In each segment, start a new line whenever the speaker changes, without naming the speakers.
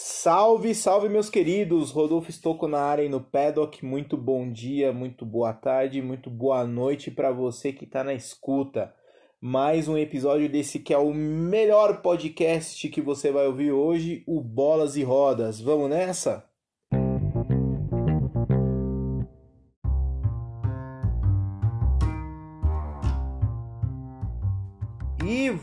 Salve, salve meus queridos! Rodolfo Estocco na área e no paddock. Muito bom dia, muito boa tarde, muito boa noite para você que está na escuta. Mais um episódio desse que é o melhor podcast que você vai ouvir hoje, o Bolas e Rodas. Vamos nessa?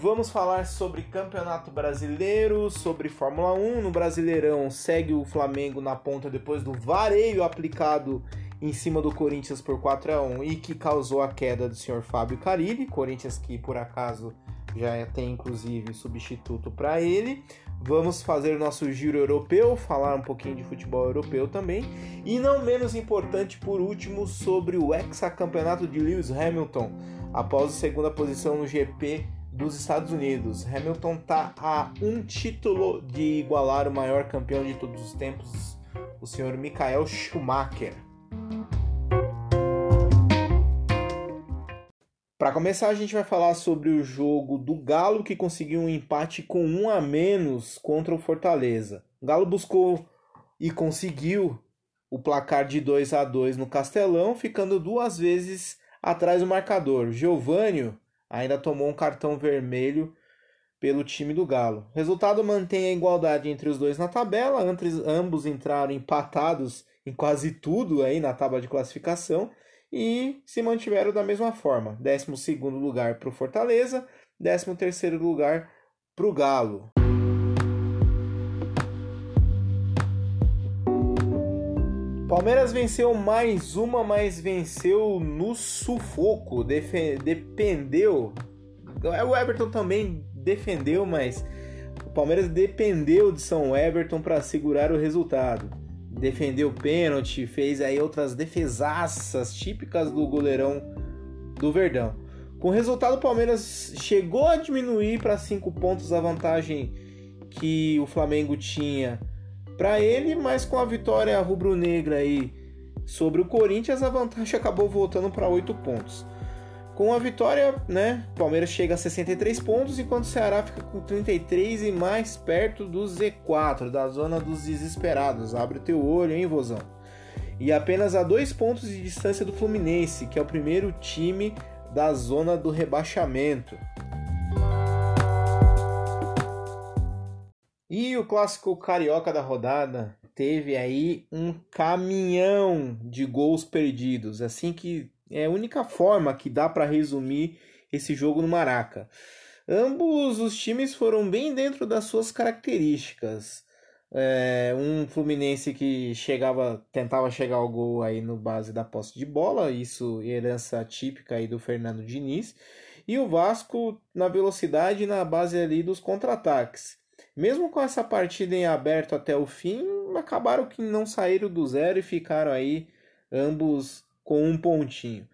Vamos falar sobre Campeonato Brasileiro, sobre Fórmula 1. No Brasileirão segue o Flamengo na ponta depois do vareio aplicado em cima do Corinthians por 4 a 1 e que causou a queda do senhor Fábio Carilli. Corinthians que por acaso já tem inclusive substituto para ele. Vamos fazer o nosso giro europeu, falar um pouquinho de futebol europeu também. E não menos importante, por último, sobre o hexacampeonato de Lewis Hamilton, após a segunda posição no GP dos Estados Unidos. Hamilton está a um título de igualar o maior campeão de todos os tempos, o senhor Michael Schumacher. Para começar, a gente vai falar sobre o jogo do Galo que conseguiu um empate com um a menos contra o Fortaleza. O Galo buscou e conseguiu o placar de 2 a 2 no Castelão, ficando duas vezes atrás do marcador. Giovânio ainda tomou um cartão vermelho pelo time do Galo. Resultado mantém a igualdade entre os dois na tabela, ambos entraram empatados em quase tudo aí na tábua de classificação e se mantiveram da mesma forma. 12 lugar para o Fortaleza, 13 lugar para o Galo. Palmeiras venceu mais uma, mas venceu no sufoco. Defe dependeu. O Everton também defendeu, mas o Palmeiras dependeu de São Everton para segurar o resultado. Defendeu pênalti, fez aí outras defesaças típicas do goleirão do Verdão. Com o resultado, o Palmeiras chegou a diminuir para 5 pontos a vantagem que o Flamengo tinha para ele, mas com a vitória rubro-negra aí sobre o Corinthians, a vantagem acabou voltando para 8 pontos. Com a vitória, né, Palmeiras chega a 63 pontos, enquanto o Ceará fica com 33 e mais perto do Z4, da zona dos desesperados. Abre o teu olho, hein, Vozão? E apenas a dois pontos de distância do Fluminense, que é o primeiro time da zona do rebaixamento. E o clássico carioca da rodada teve aí um caminhão de gols perdidos, assim que é a única forma que dá para resumir esse jogo no Maraca. Ambos os times foram bem dentro das suas características. É, um Fluminense que chegava, tentava chegar ao gol aí no base da posse de bola, isso herança típica aí do Fernando Diniz, e o Vasco na velocidade na base ali dos contra-ataques. Mesmo com essa partida em aberto até o fim, acabaram que não saíram do zero e ficaram aí ambos com um pontinho.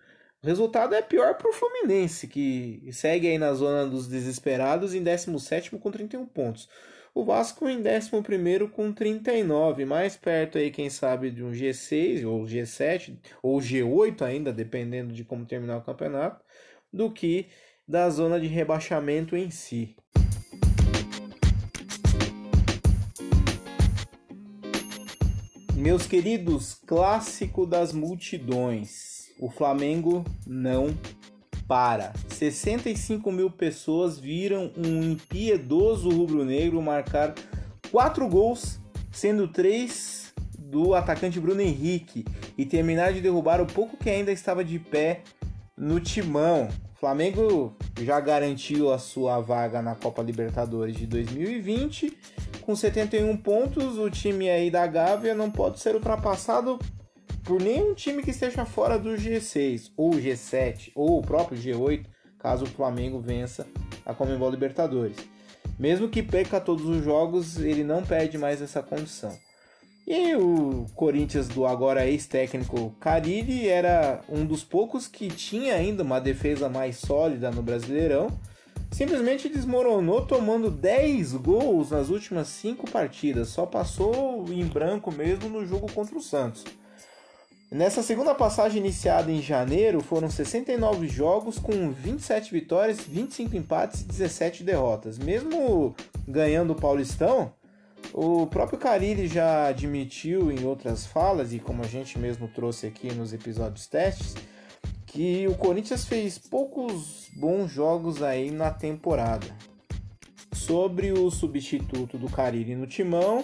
O resultado é pior para o Fluminense, que segue aí na zona dos desesperados em 17 com 31 pontos. O Vasco em 11 com 39, mais perto aí, quem sabe, de um G6 ou G7 ou G8 ainda, dependendo de como terminar o campeonato, do que da zona de rebaixamento em si. Meus queridos, clássico das multidões. O Flamengo não para. 65 mil pessoas viram um impiedoso rubro-negro marcar quatro gols, sendo três do atacante Bruno Henrique, e terminar de derrubar o pouco que ainda estava de pé no timão. O Flamengo já garantiu a sua vaga na Copa Libertadores de 2020 com 71 pontos, o time aí da Gávea não pode ser ultrapassado por nenhum time que esteja fora do G6, ou G7, ou o próprio G8, caso o Flamengo vença a Comembol Libertadores. Mesmo que perca todos os jogos, ele não perde mais essa condição. E o Corinthians do agora ex-técnico Carilli era um dos poucos que tinha ainda uma defesa mais sólida no Brasileirão, simplesmente desmoronou tomando 10 gols nas últimas 5 partidas, só passou em branco mesmo no jogo contra o Santos. Nessa segunda passagem iniciada em janeiro, foram 69 jogos com 27 vitórias, 25 empates e 17 derrotas. Mesmo ganhando o Paulistão, O próprio Carilli já admitiu em outras falas, e como a gente mesmo trouxe aqui nos episódios testes, que o Corinthians fez poucos bons jogos aí na temporada. Sobre o substituto do Carilli no timão,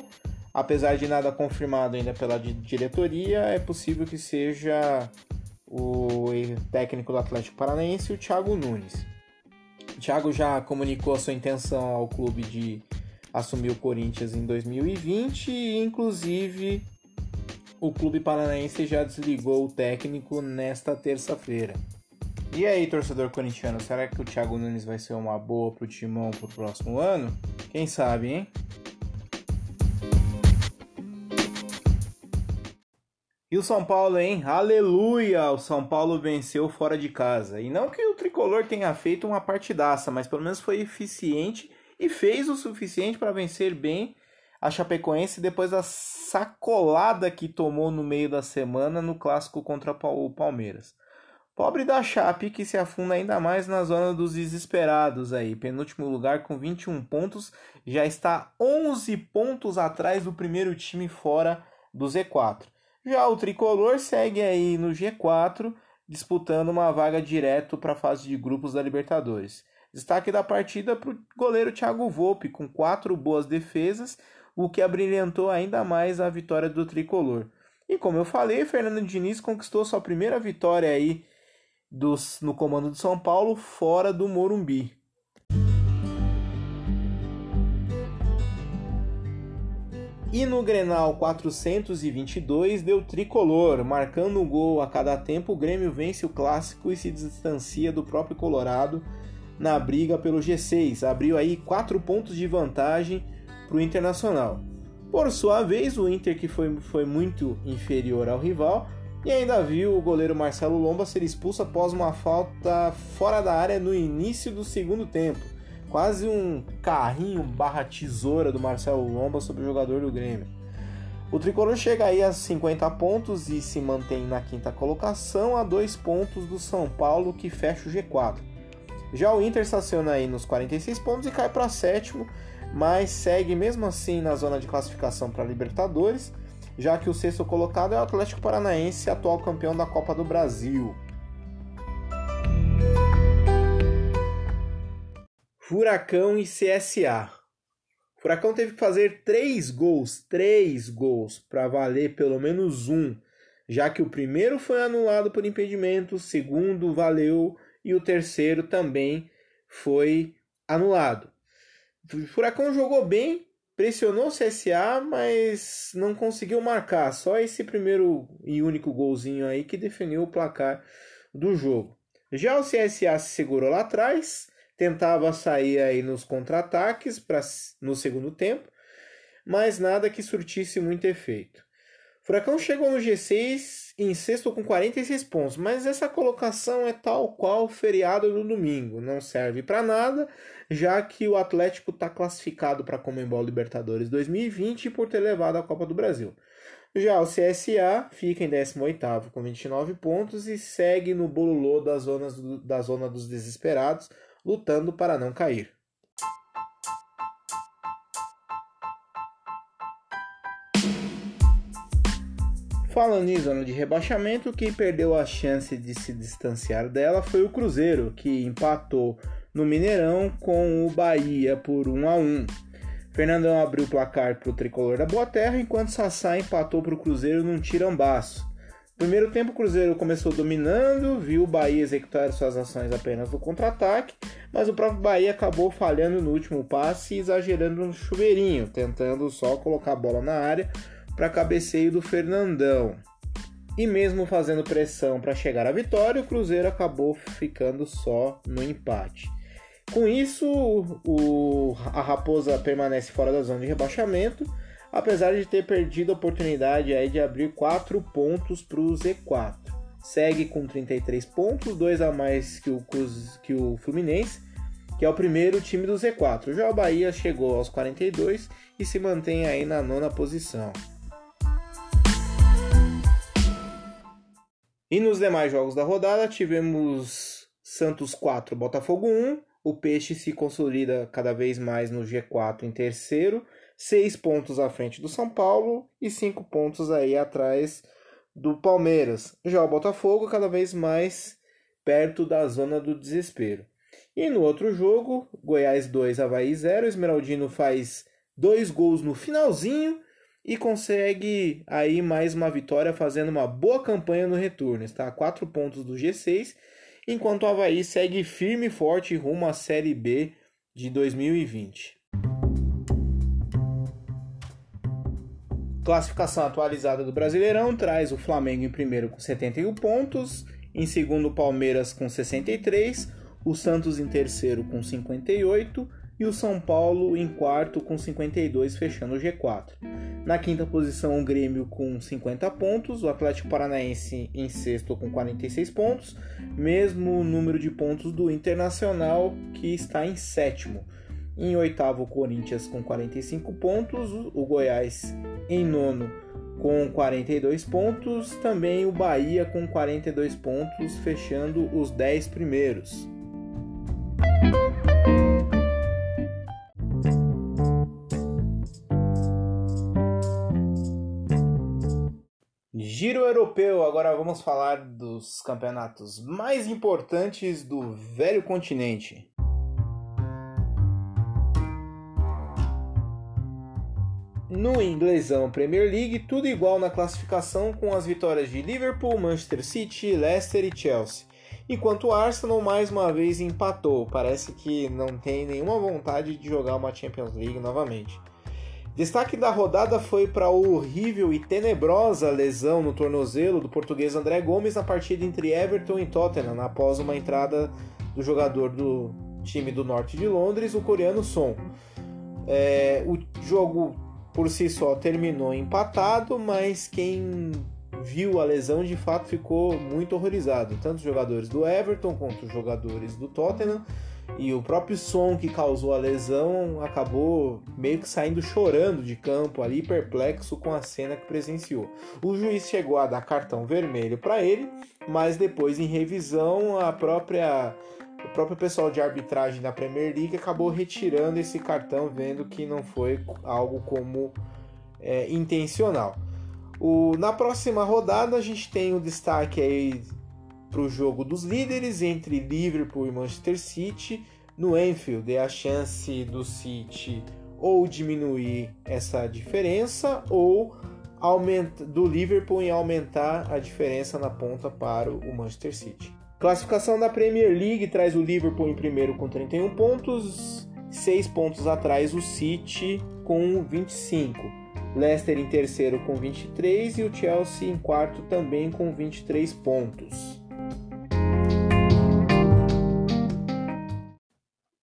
apesar de nada confirmado ainda pela diretoria, é possível que seja o técnico do Atlético Paranaense, o Thiago Nunes. O Thiago já comunicou a sua intenção ao clube de assumir o Corinthians em 2020 e, inclusive, o clube paranaense já desligou o técnico nesta terça-feira. E aí, torcedor corintiano, será que o Thiago Nunes vai ser uma boa pro Timão pro próximo ano? Quem sabe, hein? E o São Paulo, hein? Aleluia! O São Paulo venceu fora de casa. E não que o tricolor tenha feito uma partidaça, mas pelo menos foi eficiente e fez o suficiente para vencer bem a Chapecoense depois da sacolada que tomou no meio da semana no clássico contra o Palmeiras. Pobre da Chape que se afunda ainda mais na zona dos desesperados aí. Penúltimo lugar com 21 pontos, já está 11 pontos atrás do primeiro time fora do Z4. Já o tricolor segue aí no G4, disputando uma vaga direto para a fase de grupos da Libertadores. Destaque da partida para o goleiro Thiago Volpe, com quatro boas defesas, o que abrilhantou ainda mais a vitória do tricolor. E como eu falei, Fernando Diniz conquistou sua primeira vitória aí dos, no comando de São Paulo fora do Morumbi. E no Grenal 422 deu tricolor, marcando um gol a cada tempo, o Grêmio vence o clássico e se distancia do próprio Colorado na briga pelo G6. Abriu aí 4 pontos de vantagem para o Internacional. Por sua vez, o Inter, que foi, foi muito inferior ao rival, e ainda viu o goleiro Marcelo Lomba ser expulso após uma falta fora da área no início do segundo tempo. Quase um carrinho barra tesoura do Marcelo Lomba sobre o jogador do Grêmio. O tricolor chega aí a 50 pontos e se mantém na quinta colocação, a dois pontos do São Paulo, que fecha o G4. Já o Inter estaciona aí nos 46 pontos e cai para sétimo, mas segue mesmo assim na zona de classificação para Libertadores já que o sexto colocado é o Atlético Paranaense, atual campeão da Copa do Brasil. Furacão e CSA. O Furacão teve que fazer três gols, três gols, para valer pelo menos um, já que o primeiro foi anulado por impedimento, o segundo valeu e o terceiro também foi anulado. Furacão jogou bem, pressionou o CSA, mas não conseguiu marcar. Só esse primeiro e único golzinho aí que definiu o placar do jogo. Já o CSA se segurou lá atrás, tentava sair aí nos contra-ataques no segundo tempo, mas nada que surtisse muito efeito. Furacão chegou no G6 em sexto com 46 pontos, mas essa colocação é tal qual o feriado do domingo, não serve para nada, já que o Atlético está classificado para a Comembol Libertadores 2020 por ter levado a Copa do Brasil. Já o CSA fica em 18º com 29 pontos e segue no bololô da zona, da zona dos desesperados, lutando para não cair. Falando em zona de rebaixamento, quem perdeu a chance de se distanciar dela foi o Cruzeiro, que empatou no Mineirão com o Bahia por 1 a 1. Fernandão abriu o placar para o tricolor da Boa Terra, enquanto Sassá empatou para o Cruzeiro num tirambaço. Primeiro tempo, o Cruzeiro começou dominando, viu o Bahia executar suas ações apenas no contra-ataque, mas o próprio Bahia acabou falhando no último passe e exagerando no chuveirinho, tentando só colocar a bola na área para cabeceio do Fernandão. E mesmo fazendo pressão para chegar à vitória, o Cruzeiro acabou ficando só no empate. Com isso, o, a Raposa permanece fora da zona de rebaixamento, apesar de ter perdido a oportunidade aí de abrir 4 pontos para o Z4. Segue com 33 pontos, dois a mais que o, que o Fluminense, que é o primeiro time do Z4. Já o Bahia chegou aos 42 e se mantém aí na nona posição. E nos demais jogos da rodada tivemos Santos 4, Botafogo 1. O Peixe se consolida cada vez mais no G4 em terceiro, seis pontos à frente do São Paulo e cinco pontos aí atrás do Palmeiras. Já o Botafogo cada vez mais perto da zona do desespero. E no outro jogo, Goiás 2, Havaí 0, Esmeraldino faz dois gols no finalzinho e consegue aí mais uma vitória fazendo uma boa campanha no retorno. Está a quatro pontos do G6, enquanto o Havaí segue firme e forte rumo à Série B de 2020. Classificação atualizada do Brasileirão traz o Flamengo em primeiro com 71 pontos, em segundo o Palmeiras com 63, o Santos em terceiro com 58 e o São Paulo em quarto com 52, fechando o G4. Na quinta posição, o Grêmio com 50 pontos, o Atlético Paranaense em sexto com 46 pontos, mesmo número de pontos do Internacional que está em sétimo. Em oitavo, o Corinthians com 45 pontos, o Goiás em nono com 42 pontos, também o Bahia com 42 pontos, fechando os 10 primeiros. Europeu, agora vamos falar dos campeonatos mais importantes do velho continente. No inglesão Premier League, tudo igual na classificação com as vitórias de Liverpool, Manchester City, Leicester e Chelsea. Enquanto o Arsenal mais uma vez empatou, parece que não tem nenhuma vontade de jogar uma Champions League novamente. Destaque da rodada foi para a horrível e tenebrosa lesão no tornozelo do português André Gomes na partida entre Everton e Tottenham, após uma entrada do jogador do time do norte de Londres, o coreano Son. É, o jogo por si só terminou empatado, mas quem viu a lesão de fato ficou muito horrorizado. Tanto os jogadores do Everton quanto os jogadores do Tottenham e o próprio som que causou a lesão acabou meio que saindo chorando de campo ali, perplexo com a cena que presenciou. O juiz chegou a dar cartão vermelho para ele, mas depois em revisão a própria o próprio pessoal de arbitragem da Premier League acabou retirando esse cartão, vendo que não foi algo como é, intencional. O, na próxima rodada a gente tem o destaque aí para o jogo dos líderes entre Liverpool e Manchester City no Anfield. É a chance do City ou diminuir essa diferença ou aumenta, do Liverpool em aumentar a diferença na ponta para o Manchester City. Classificação da Premier League traz o Liverpool em primeiro com 31 pontos, 6 pontos atrás o City com 25. Leicester em terceiro com 23 e o Chelsea em quarto também com 23 pontos.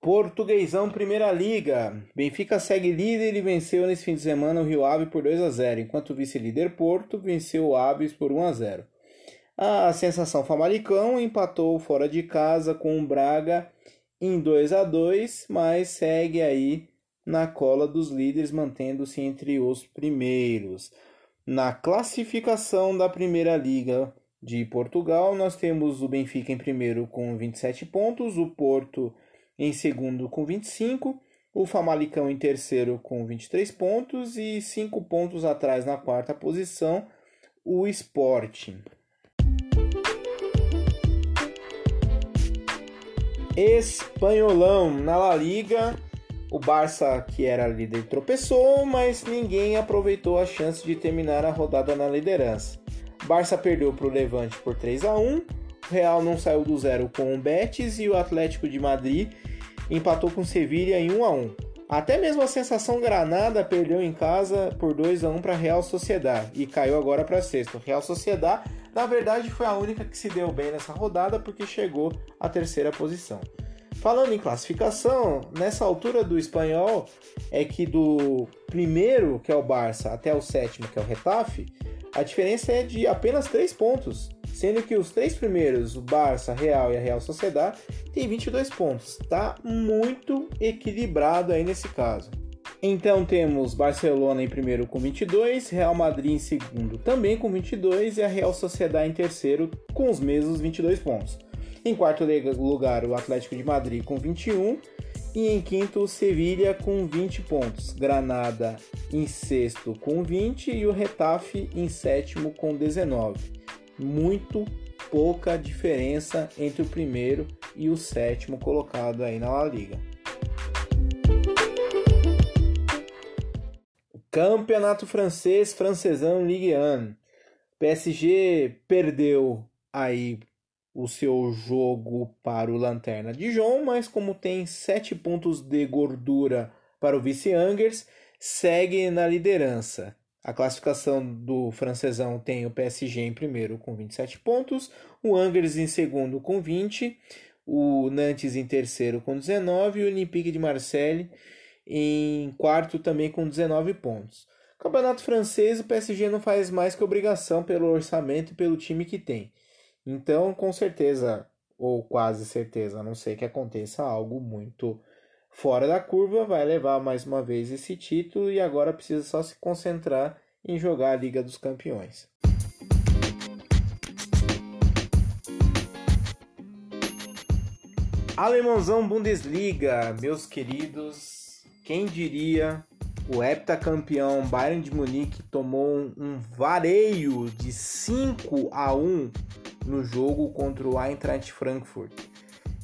Portuguesão Primeira Liga. Benfica segue líder e venceu nesse fim de semana o Rio Ave por 2 a 0, enquanto o vice-líder Porto venceu o Aves por 1 a 0. A sensação Famalicão empatou fora de casa com o Braga em 2 a 2, mas segue aí na cola dos líderes, mantendo-se entre os primeiros. Na classificação da Primeira Liga de Portugal, nós temos o Benfica em primeiro com 27 pontos, o Porto em segundo com 25, o Famalicão em terceiro com 23 pontos e 5 pontos atrás na quarta posição, o Sporting. Espanholão na La Liga, o Barça, que era líder, tropeçou, mas ninguém aproveitou a chance de terminar a rodada na liderança. Barça perdeu para o Levante por 3 a 1 o Real não saiu do zero com o Betis e o Atlético de Madrid empatou com o Sevilha em 1 a 1. Até mesmo a sensação Granada perdeu em casa por 2 a 1 para Real Sociedad e caiu agora para sexto. Real Sociedad, na verdade, foi a única que se deu bem nessa rodada porque chegou à terceira posição. Falando em classificação, nessa altura do espanhol é que do primeiro, que é o Barça, até o sétimo, que é o Retafe, a diferença é de apenas 3 pontos, sendo que os três primeiros, o Barça, Real e a Real Sociedade, têm 22 pontos. Tá muito equilibrado aí nesse caso. Então temos Barcelona em primeiro com 22, Real Madrid em segundo também com 22 e a Real Sociedade em terceiro com os mesmos 22 pontos. Em quarto lugar, o Atlético de Madrid com 21 E em quinto, Sevilha com 20 pontos. Granada em sexto com 20 e o Retafe em sétimo com 19. Muito pouca diferença entre o primeiro e o sétimo colocado aí na La Liga. Campeonato francês, francesão Ligue 1. PSG perdeu aí o seu jogo para o Lanterna Dijon, mas como tem 7 pontos de gordura para o vice-Angers, segue na liderança. A classificação do francesão tem o PSG em primeiro com 27 pontos, o Angers em segundo com 20, o Nantes em terceiro com 19 e o Olympique de Marseille em quarto também com 19 pontos. Campeonato francês, o PSG não faz mais que obrigação pelo orçamento e pelo time que tem. Então, com certeza, ou quase certeza, a não ser que aconteça algo muito fora da curva, vai levar mais uma vez esse título e agora precisa só se concentrar em jogar a Liga dos Campeões. Alemãozão Bundesliga, meus queridos, quem diria o heptacampeão Bayern de Munique tomou um vareio de 5 a 1 no jogo contra o Eintracht Frankfurt.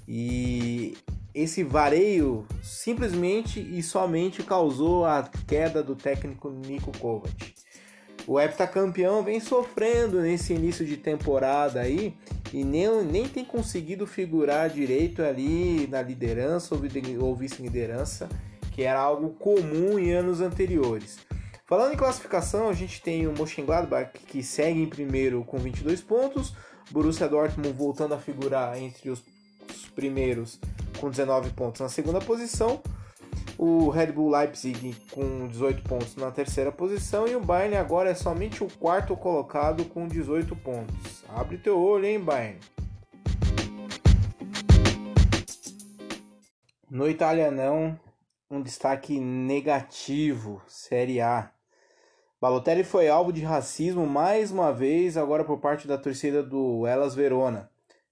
E esse vareio simplesmente e somente causou a queda do técnico Nico Kovac. O heptacampeão vem sofrendo nesse início de temporada aí e nem, nem tem conseguido figurar direito ali na liderança ou vice-liderança, que era algo comum em anos anteriores. Falando em classificação, a gente tem o Mönchengladbach que segue em primeiro com 22 pontos, Borussia Dortmund voltando a figurar entre os primeiros com 19 pontos na segunda posição, o Red Bull Leipzig com 18 pontos na terceira posição e o Bayern agora é somente o quarto colocado com 18 pontos. Abre teu olho, hein, Bayern? No italianão, um destaque negativo, Série A. Balotelli foi alvo de racismo mais uma vez, agora por parte da torcida do Elas Verona.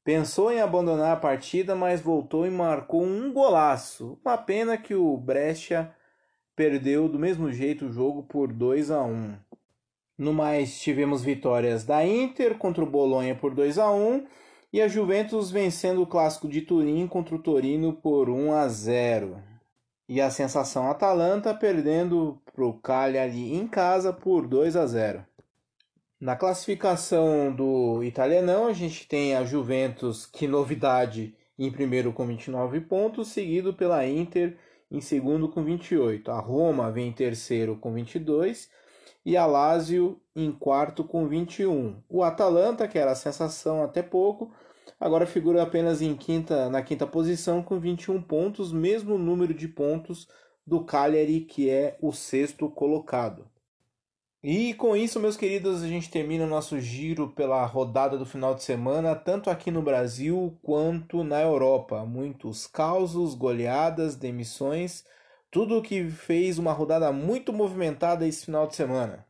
Pensou em abandonar a partida, mas voltou e marcou um golaço. Uma pena que o Brescia perdeu do mesmo jeito o jogo por 2 a 1. No mais, tivemos vitórias da Inter contra o Bolonha por 2 a 1 e a Juventus vencendo o clássico de Turim contra o Torino por 1 a 0. E a sensação Atalanta perdendo para o Cagliari em casa por 2 a 0. Na classificação do italianão, a gente tem a Juventus, que novidade, em primeiro com 29 pontos, seguido pela Inter em segundo com 28. A Roma vem em terceiro com 22 e a Lazio em quarto com 21. O Atalanta, que era a sensação até pouco, agora figura apenas em quinta, na quinta posição com 21 pontos, mesmo número de pontos do Cagliari, que é o sexto colocado. E com isso, meus queridos, a gente termina o nosso giro pela rodada do final de semana, tanto aqui no Brasil quanto na Europa. Muitos causos, goleadas, demissões, tudo o que fez uma rodada muito movimentada esse final de semana.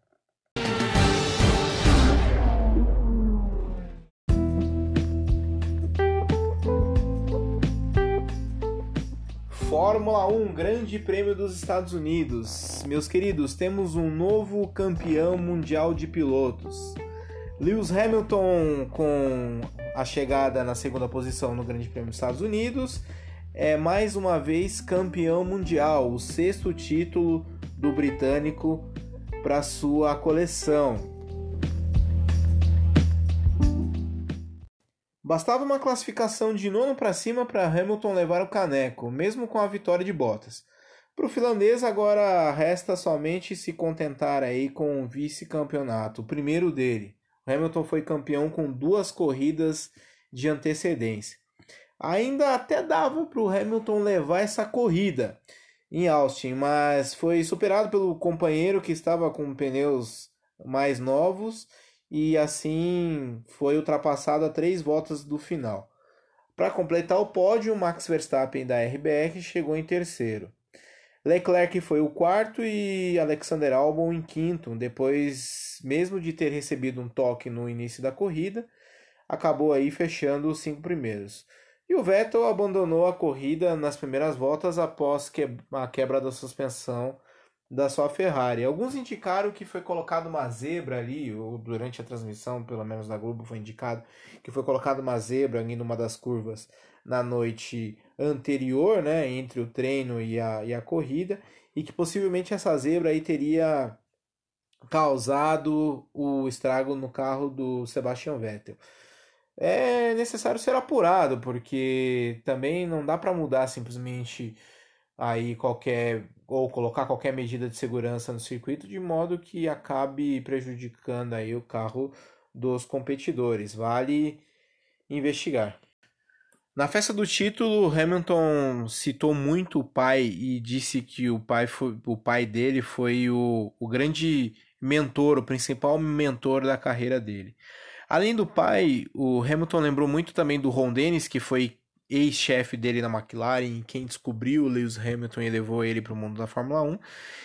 Fórmula 1 Grande Prêmio dos Estados Unidos. Meus queridos, temos um novo campeão mundial de pilotos. Lewis Hamilton, com a chegada na segunda posição no Grande Prêmio dos Estados Unidos, é mais uma vez campeão mundial, o sexto título do britânico para sua coleção. Bastava uma classificação de nono para cima para Hamilton levar o caneco, mesmo com a vitória de Bottas. Para o finlandês agora resta somente se contentar aí com o vice-campeonato, o primeiro dele. Hamilton foi campeão com duas corridas de antecedência. Ainda até dava para o Hamilton levar essa corrida em Austin, mas foi superado pelo companheiro que estava com pneus mais novos e assim foi ultrapassado a três voltas do final. Para completar o pódio, Max Verstappen da RBR chegou em terceiro. Leclerc foi o quarto e Alexander Albon em quinto, depois, mesmo de ter recebido um toque no início da corrida, acabou aí fechando os cinco primeiros. E o Vettel abandonou a corrida nas primeiras voltas após a quebra da suspensão da sua Ferrari. Alguns indicaram que foi colocado uma zebra ali, ou durante a transmissão, pelo menos da Globo, foi indicado que foi colocado uma zebra ali numa das curvas na noite anterior, né, entre o treino e a, e a corrida, e que possivelmente essa zebra aí teria causado o estrago no carro do Sebastian Vettel. É necessário ser apurado, porque também não dá para mudar simplesmente aí qualquer ou colocar qualquer medida de segurança no circuito de modo que acabe prejudicando aí o carro dos competidores. Vale investigar. Na festa do título, Hamilton citou muito o pai e disse que o pai, foi, o pai dele foi o, o grande mentor, o principal mentor da carreira dele. Além do pai, o Hamilton lembrou muito também do Ron Dennis, que foi ex-chefe dele na McLaren, quem descobriu o Lewis Hamilton e levou ele para o mundo da Fórmula 1,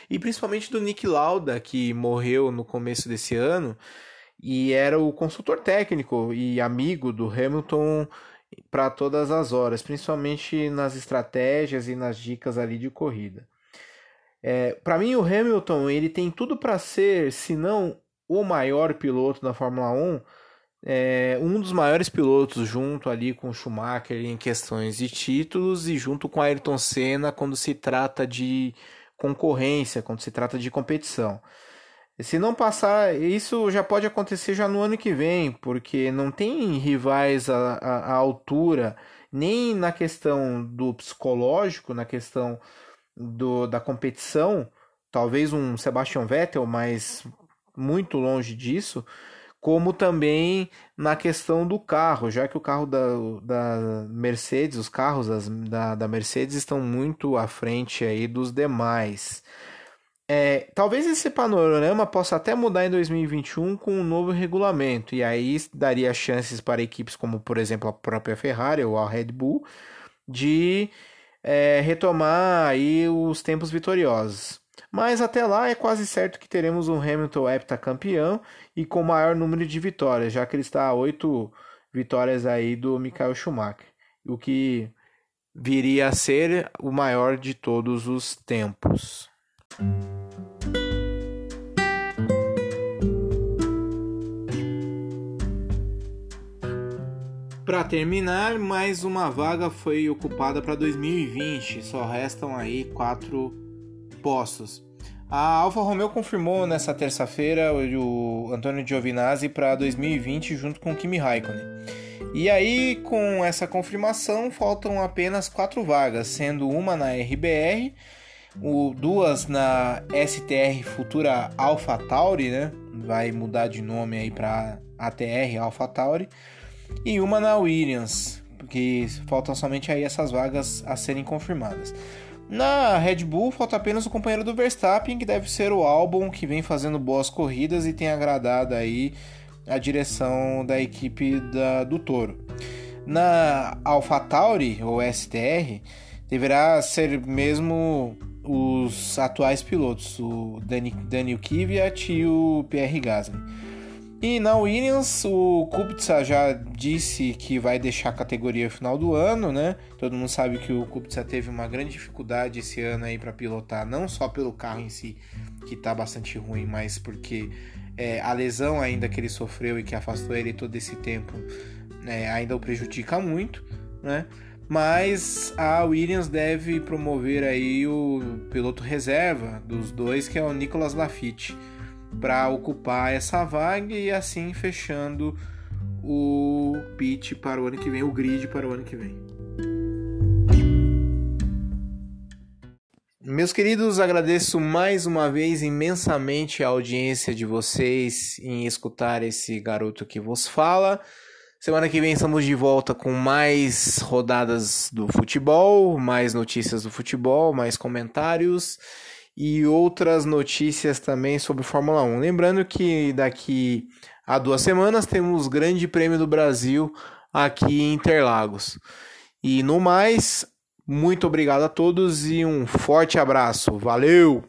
e principalmente do Nick Lauda, que morreu no começo desse ano e era o consultor técnico e amigo do Hamilton para todas as horas, principalmente nas estratégias e nas dicas ali de corrida. É, para mim, o Hamilton ele tem tudo para ser, se não o maior piloto da Fórmula 1, é um dos maiores pilotos, junto ali com Schumacher em questões de títulos e junto com Ayrton Senna quando se trata de concorrência, quando se trata de competição. Se não passar, isso já pode acontecer já no ano que vem, porque não tem rivais à, à altura, nem na questão do psicológico, na questão do, da competição. Talvez um Sebastian Vettel, mas muito longe disso como também na questão do carro, já que o carro da, da Mercedes, os carros das, da, da Mercedes estão muito à frente aí dos demais. É, talvez esse panorama possa até mudar em 2021 com um novo regulamento, e aí daria chances para equipes como, por exemplo, a própria Ferrari ou a Red Bull de é, retomar aí os tempos vitoriosos. Mas até lá é quase certo que teremos um Hamilton heptacampeão e com maior número de vitórias, já que ele está a oito vitórias aí do Michael Schumacher, o que viria a ser o maior de todos os tempos. Para terminar, mais uma vaga foi ocupada para 2020. Só restam aí quatro A Alfa Romeo confirmou nessa terça-feira o Antônio Giovinazzi para 2020 junto com Kimi Raikkonen. E aí, com essa confirmação, faltam apenas quatro vagas, sendo uma na RBR, duas na STR futura Alpha Tauri, né? Vai mudar de nome aí para ATR Alpha Tauri, e uma na Williams, porque faltam somente aí essas vagas a serem confirmadas. Na Red Bull falta apenas o companheiro do Verstappen, que deve ser o álbum que vem fazendo boas corridas e tem agradado aí a direção da equipe da, do Toro. Na AlphaTauri ou STR deverá ser mesmo os atuais pilotos, o Daniel Kvyat e o Pierre Gasly. E na Williams, o Kubica já disse que vai deixar a categoria final do ano, né? Todo mundo sabe que o Kubica teve uma grande dificuldade esse ano aí para pilotar, não só pelo carro em si, que tá bastante ruim, mas porque é, a lesão ainda que ele sofreu e que afastou ele todo esse tempo é, ainda o prejudica muito, né? Mas a Williams deve promover aí o piloto reserva dos dois, que é o Nicolas Lafitte para ocupar essa vaga e assim fechando o pitch para o ano que vem, o grid para o ano que vem. Meus queridos, agradeço mais uma vez imensamente a audiência de vocês em escutar esse garoto que vos fala. Semana que vem estamos de volta com mais rodadas do futebol, mais notícias do futebol, mais comentários e outras notícias também sobre Fórmula 1. Lembrando que daqui a duas semanas temos Grande Prêmio do Brasil aqui em Interlagos. E no mais, muito obrigado a todos e um forte abraço. Valeu!